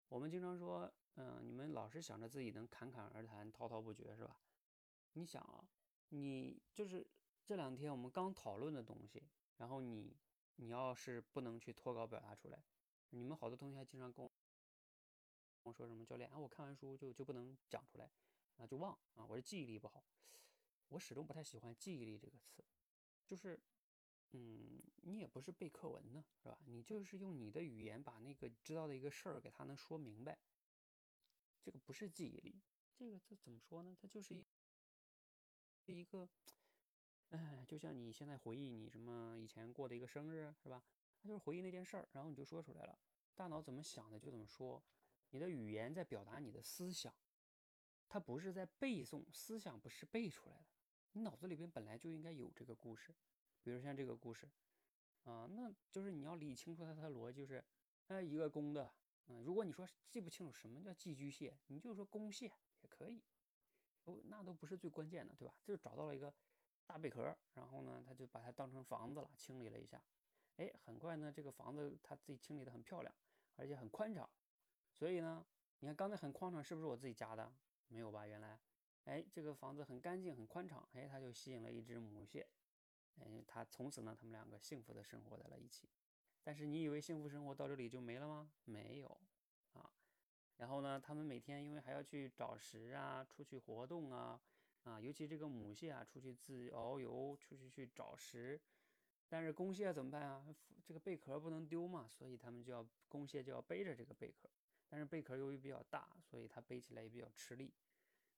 我们经常说，嗯，你们老是想着自己能侃侃而谈、滔滔不绝，是吧？你想啊，你就是这两天我们刚讨论的东西，然后你你要是不能去脱稿表达出来，你们好多同学还经常跟我我说什么教练啊，我看完书就就不能讲出来啊，就忘啊，我是记忆力不好。我始终不太喜欢记忆力这个词，就是。嗯，你也不是背课文呢，是吧？你就是用你的语言把那个知道的一个事儿给他能说明白。这个不是记忆力，这个这怎么说呢？它就是一一个，哎，就像你现在回忆你什么以前过的一个生日，是吧？它就是回忆那件事儿，然后你就说出来了。大脑怎么想的就怎么说，你的语言在表达你的思想，它不是在背诵，思想不是背出来的，你脑子里边本来就应该有这个故事。比如像这个故事，啊，那就是你要理清楚它的逻辑，就是，哎，一个公的，嗯，如果你说记不清楚什么叫寄居蟹，你就说公蟹也可以，哦，那都不是最关键的，对吧？就是找到了一个大贝壳，然后呢，他就把它当成房子了，清理了一下，哎，很快呢，这个房子他自己清理的很漂亮，而且很宽敞，所以呢，你看刚才很宽敞是不是我自己加的？没有吧？原来，哎，这个房子很干净很宽敞，哎，它就吸引了一只母蟹。哎，他从此呢，他们两个幸福的生活在了一起。但是你以为幸福生活到这里就没了吗？没有啊。然后呢，他们每天因为还要去找食啊，出去活动啊，啊，尤其这个母蟹啊，出去自遨游，出去去找食。但是公蟹怎么办啊？这个贝壳不能丢嘛，所以他们就要公蟹就要背着这个贝壳。但是贝壳由于比较大，所以它背起来也比较吃力。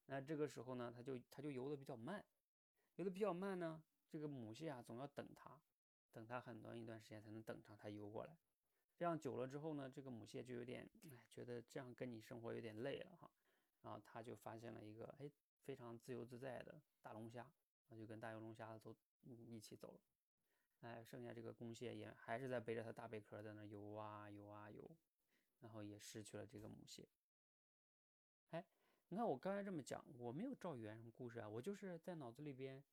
那这个时候呢，它就它就游的比较慢，游的比较慢呢。这个母蟹啊，总要等它，等它很短一段时间才能等上它游过来。这样久了之后呢，这个母蟹就有点哎，觉得这样跟你生活有点累了哈。然后它就发现了一个哎非常自由自在的大龙虾，那就跟大游龙虾走一起走了。哎，剩下这个公蟹也还是在背着它大贝壳在那游啊游啊游，然后也失去了这个母蟹。哎，你看我刚才这么讲，我没有照原什么故事啊，我就是在脑子里边。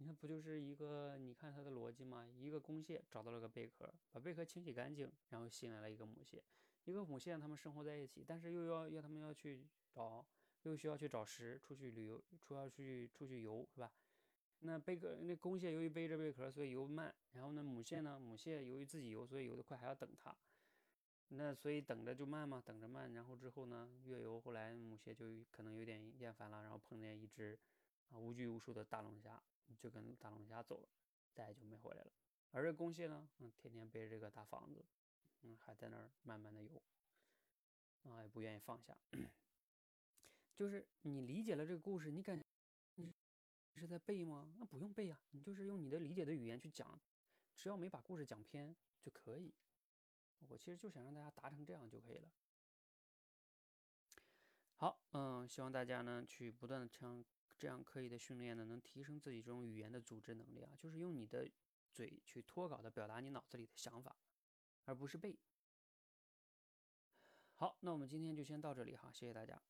你看，不就是一个？你看它的逻辑吗？一个公蟹找到了个贝壳，把贝壳清洗干净，然后吸引来了一个母蟹。一个母蟹，它们生活在一起，但是又要要它们要去找又需要去找食，出去旅游，出要去出去游，是吧？那贝壳那公蟹由于背着贝壳，所以游慢。然后呢，母蟹呢，母蟹由于自己游，所以游得快，还要等它。那所以等着就慢嘛，等着慢。然后之后呢，越游，后来母蟹就可能有点厌烦了，然后碰见一只啊无拘无束的大龙虾，就跟大龙虾走了，再也就没回来了。而这公蟹呢，嗯，天天背着这个大房子，嗯，还在那儿慢慢的游，啊，也不愿意放下。就是你理解了这个故事，你感你是在背吗？那不用背啊，你就是用你的理解的语言去讲，只要没把故事讲偏就可以。我其实就想让大家达成这样就可以了。好，嗯，希望大家呢去不断的这样这样刻意的训练呢，能提升自己这种语言的组织能力啊，就是用你的嘴去脱稿的表达你脑子里的想法，而不是背。好，那我们今天就先到这里哈，谢谢大家。